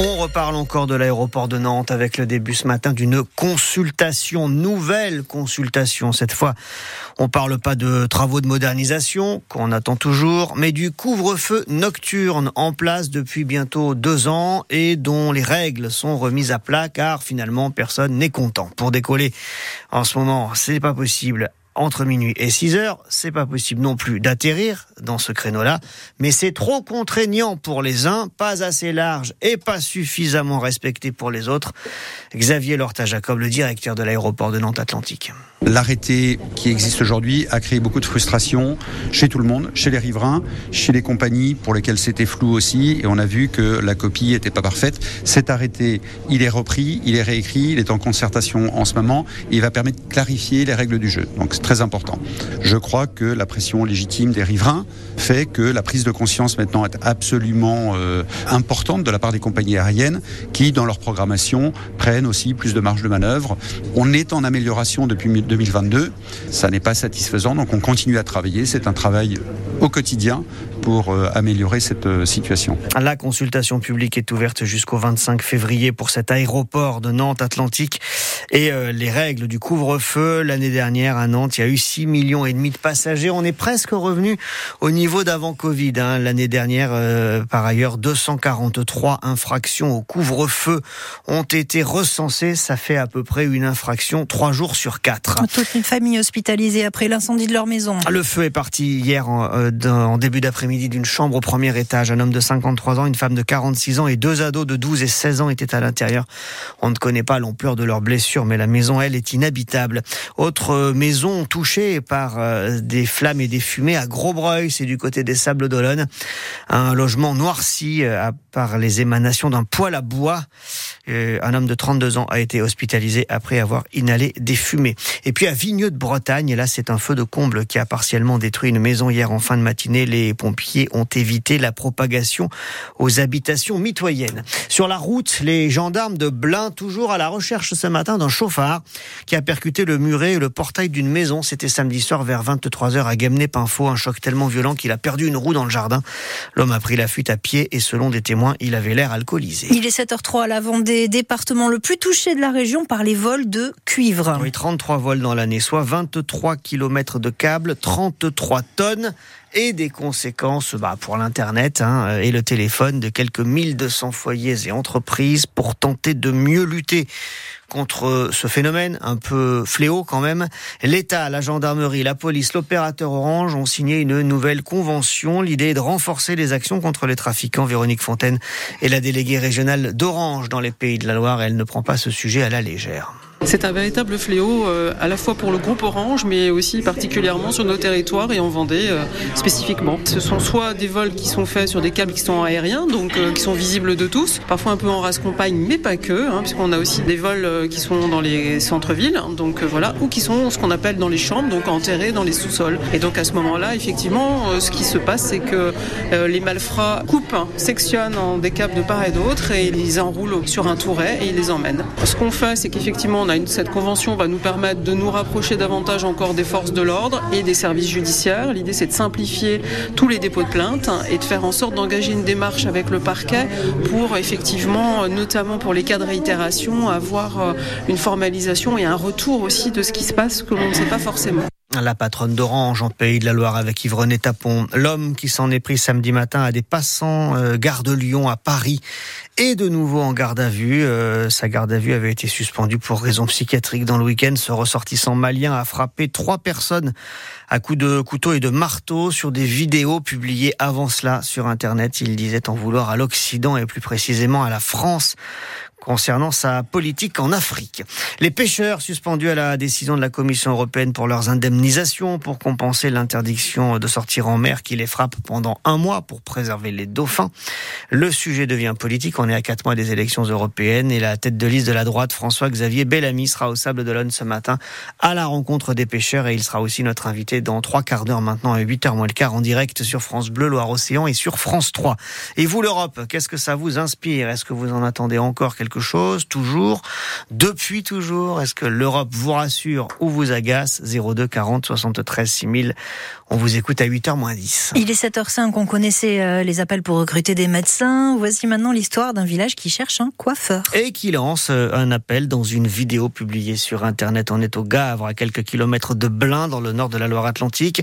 On reparle encore de l'aéroport de Nantes avec le début ce matin d'une consultation, nouvelle consultation. Cette fois, on parle pas de travaux de modernisation qu'on attend toujours, mais du couvre-feu nocturne en place depuis bientôt deux ans et dont les règles sont remises à plat car finalement personne n'est content. Pour décoller en ce moment, c'est pas possible entre minuit et 6 heures. C'est pas possible non plus d'atterrir dans ce créneau-là, mais c'est trop contraignant pour les uns, pas assez large et pas suffisamment respecté pour les autres. Xavier Lorta-Jacob, le directeur de l'aéroport de Nantes Atlantique. L'arrêté qui existe aujourd'hui a créé beaucoup de frustration chez tout le monde, chez les riverains, chez les compagnies pour lesquelles c'était flou aussi, et on a vu que la copie n'était pas parfaite. Cet arrêté, il est repris, il est réécrit, il est en concertation en ce moment, et il va permettre de clarifier les règles du jeu. Donc très important. Je crois que la pression légitime des riverains fait que la prise de conscience maintenant est absolument euh, importante de la part des compagnies aériennes qui, dans leur programmation, prennent aussi plus de marge de manœuvre. On est en amélioration depuis 2022. Ça n'est pas satisfaisant, donc on continue à travailler. C'est un travail au quotidien pour euh, améliorer cette euh, situation. La consultation publique est ouverte jusqu'au 25 février pour cet aéroport de Nantes Atlantique et euh, les règles du couvre-feu. L'année dernière à Nantes, il y a eu 6 millions et demi de passagers. On est presque revenu au niveau d'avant Covid. Hein. L'année dernière, par ailleurs, 243 infractions au couvre-feu ont été recensées. Ça fait à peu près une infraction trois jours sur quatre. Toute une famille hospitalisée après l'incendie de leur maison. Le feu est parti hier en, en début d'après-midi d'une chambre au premier étage. Un homme de 53 ans, une femme de 46 ans et deux ados de 12 et 16 ans étaient à l'intérieur. On ne connaît pas l'ampleur de leurs blessures, mais la maison, elle, est inhabitable. Autre maison touchée par euh, des flammes et des fumées à Grosbreuil, c'est du côté des Sables d'Olonne. Un logement noirci euh, par les émanations d'un poêle à bois. Euh, un homme de 32 ans a été hospitalisé après avoir inhalé des fumées. Et puis à Vigneux de Bretagne, là c'est un feu de comble qui a partiellement détruit une maison hier en fin de matinée. Les pompiers ont évité la propagation aux habitations mitoyennes. Sur la route, les gendarmes de Blain, toujours à la recherche ce matin d'un chauffard qui a percuté le muret et le portail d'une maison. C'était samedi soir vers 23h à Guémené-Pinfo. Un choc tellement violent qu'il a perdu une roue dans le jardin. L'homme a pris la fuite à pied et selon des témoins, il avait l'air alcoolisé. Il est 7h03 à la Vendée départements le plus touché de la région par les vols de cuivre. Oui, 33 vols dans l'année, soit 23 km de câbles, 33 tonnes et des conséquences bah, pour l'Internet hein, et le téléphone de quelques 1200 foyers et entreprises pour tenter de mieux lutter contre ce phénomène un peu fléau quand même. L'État, la gendarmerie, la police, l'opérateur Orange ont signé une nouvelle convention. L'idée est de renforcer les actions contre les trafiquants. Véronique Fontaine est la déléguée régionale d'Orange dans les Pays de la Loire. Elle ne prend pas ce sujet à la légère. C'est un véritable fléau euh, à la fois pour le groupe Orange, mais aussi particulièrement sur nos territoires et en Vendée euh, spécifiquement. Ce sont soit des vols qui sont faits sur des câbles qui sont aériens, donc euh, qui sont visibles de tous, parfois un peu en race compagne, mais pas que, hein, puisqu'on a aussi des vols qui sont dans les centres-villes, donc voilà, ou qui sont ce qu'on appelle dans les chambres, donc enterrés dans les sous-sols. Et donc à ce moment-là, effectivement, ce qui se passe, c'est que les malfrats coupent, sectionnent en des câbles de part et d'autre et ils les enroulent sur un touret et ils les emmènent. Ce qu'on fait, c'est qu'effectivement, cette convention va nous permettre de nous rapprocher davantage encore des forces de l'ordre et des services judiciaires. L'idée, c'est de simplifier tous les dépôts de plainte et de faire en sorte d'engager une démarche avec le parquet pour effectivement, notamment pour les cas de réitération, avoir euh, une formalisation et un retour aussi de ce qui se passe que l'on ne sait pas forcément. La patronne d'Orange en Pays de la Loire avec Yves-René Tapon. L'homme qui s'en est pris samedi matin à des passants euh, gare de Lyon à Paris est de nouveau en garde à vue. Euh, sa garde à vue avait été suspendue pour raison psychiatrique dans le week-end. Ce ressortissant malien a frappé trois personnes à coups de couteau et de marteau sur des vidéos publiées avant cela sur Internet. Il disait en vouloir à l'Occident et plus précisément à la France concernant sa politique en Afrique. Les pêcheurs suspendus à la décision de la Commission européenne pour leurs indemnisations pour compenser l'interdiction de sortir en mer qui les frappe pendant un mois pour préserver les dauphins. Le sujet devient politique. On est à quatre mois des élections européennes et la tête de liste de la droite, François-Xavier Bellamy, sera au Sable d'Olonne ce matin à la rencontre des pêcheurs et il sera aussi notre invité dans trois quarts d'heure maintenant à 8h moins le quart en direct sur France Bleu, Loire-Océan et sur France 3. Et vous, l'Europe, qu'est-ce que ça vous inspire? Est-ce que vous en attendez encore quelque chose, toujours, depuis toujours Est-ce que l'Europe vous rassure ou vous agace? 02 40 73 6000. On vous écoute à 8h moins 10. Il est 7h05, on connaissait euh, les appels pour recruter des médecins. Voici maintenant l'histoire d'un village qui cherche un coiffeur. Et qui lance euh, un appel dans une vidéo publiée sur Internet. On est au Gavre, à quelques kilomètres de Blain, dans le nord de la Loire-Atlantique.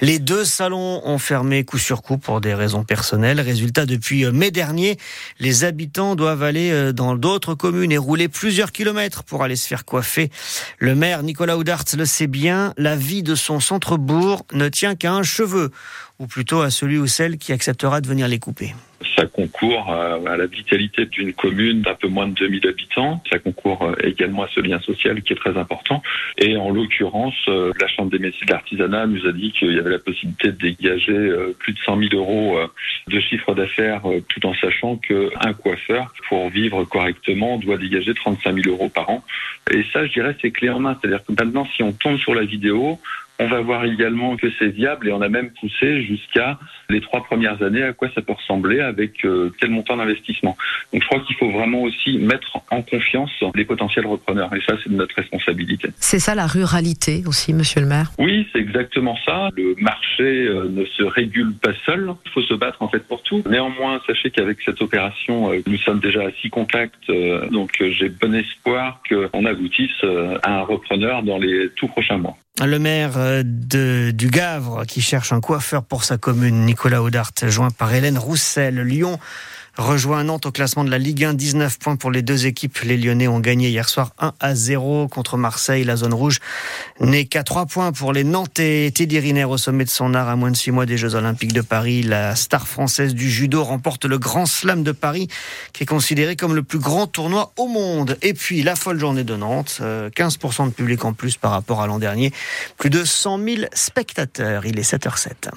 Les deux salons ont fermé coup sur coup pour des raisons personnelles. Résultat, depuis euh, mai dernier, les habitants doivent aller dans d'autres communes et rouler plusieurs kilomètres pour aller se faire coiffer. Le maire Nicolas Oudart le sait bien, la vie de son centre-bourg ne tient qu'à un cheveu, ou plutôt à celui ou celle qui acceptera de venir les couper. Ça concourt à la vitalité d'une commune d'un peu moins de 2000 habitants. Ça concourt euh, également à ce lien social qui est très important. Et en l'occurrence, euh, la Chambre des métiers de l'artisanat nous a dit qu'il y avait la possibilité de dégager euh, plus de 100 000 euros de chiffre d'affaires tout en sachant qu'un coiffeur, pour vivre correctement, doit dégager 35 000 euros par an. Et ça, je dirais, c'est clé en main. C'est-à-dire que maintenant, si on tombe sur la vidéo, on va voir également que c'est viable et on a même poussé jusqu'à les trois premières années à quoi ça peut ressembler avec euh, quel montant d'investissement. Donc je crois qu'il faut vraiment aussi mettre en confiance les potentiels repreneurs et ça c'est de notre responsabilité. C'est ça la ruralité aussi, monsieur le maire? Oui, c'est exactement ça. Le marché euh, ne se régule pas seul. Il faut se battre en fait pour tout. Néanmoins, sachez qu'avec cette opération, euh, nous sommes déjà à six contacts. donc j'ai bon espoir qu'on aboutisse à un repreneur dans les tout prochains mois. Le maire euh, de, du Gavre qui cherche un coiffeur pour sa commune, Nicolas Audart, joint par Hélène Roussel. Lyon rejoint Nantes au classement de la Ligue 1. 19 points pour les deux équipes. Les Lyonnais ont gagné hier soir 1 à 0 contre Marseille. La zone rouge n'est qu'à 3 points pour les Nantais. Teddy Riner au sommet de son art à moins de 6 mois des Jeux Olympiques de Paris. La star française du judo remporte le Grand Slam de Paris qui est considéré comme le plus grand tournoi au monde. Et puis la folle journée de Nantes. 15% euh, de public en plus par rapport à l'an dernier. Plus de 100 000 spectateurs. Il est 7h07.